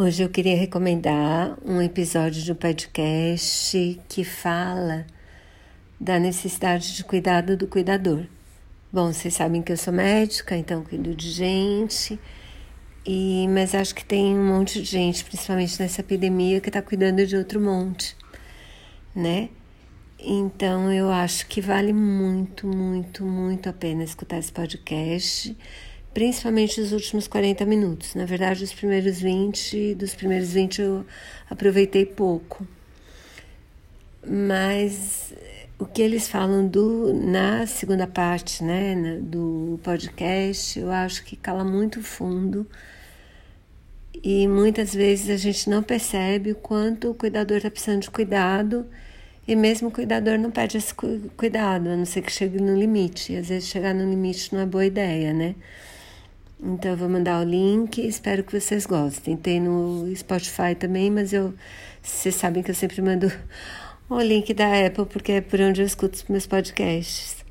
Hoje eu queria recomendar um episódio de um podcast que fala da necessidade de cuidado do cuidador. Bom, vocês sabem que eu sou médica, então cuido de gente, e mas acho que tem um monte de gente, principalmente nessa epidemia, que está cuidando de outro monte, né? Então eu acho que vale muito, muito, muito a pena escutar esse podcast principalmente os últimos 40 minutos. Na verdade, os primeiros 20, dos primeiros 20 eu aproveitei pouco. Mas o que eles falam do, na segunda parte né, do podcast, eu acho que cala muito fundo. E muitas vezes a gente não percebe o quanto o cuidador está precisando de cuidado, e mesmo o cuidador não pede esse cuidado, a não ser que chegue no limite. E às vezes chegar no limite não é boa ideia, né? Então eu vou mandar o link, espero que vocês gostem. Tem no Spotify também, mas eu vocês sabem que eu sempre mando o link da Apple porque é por onde eu escuto os meus podcasts.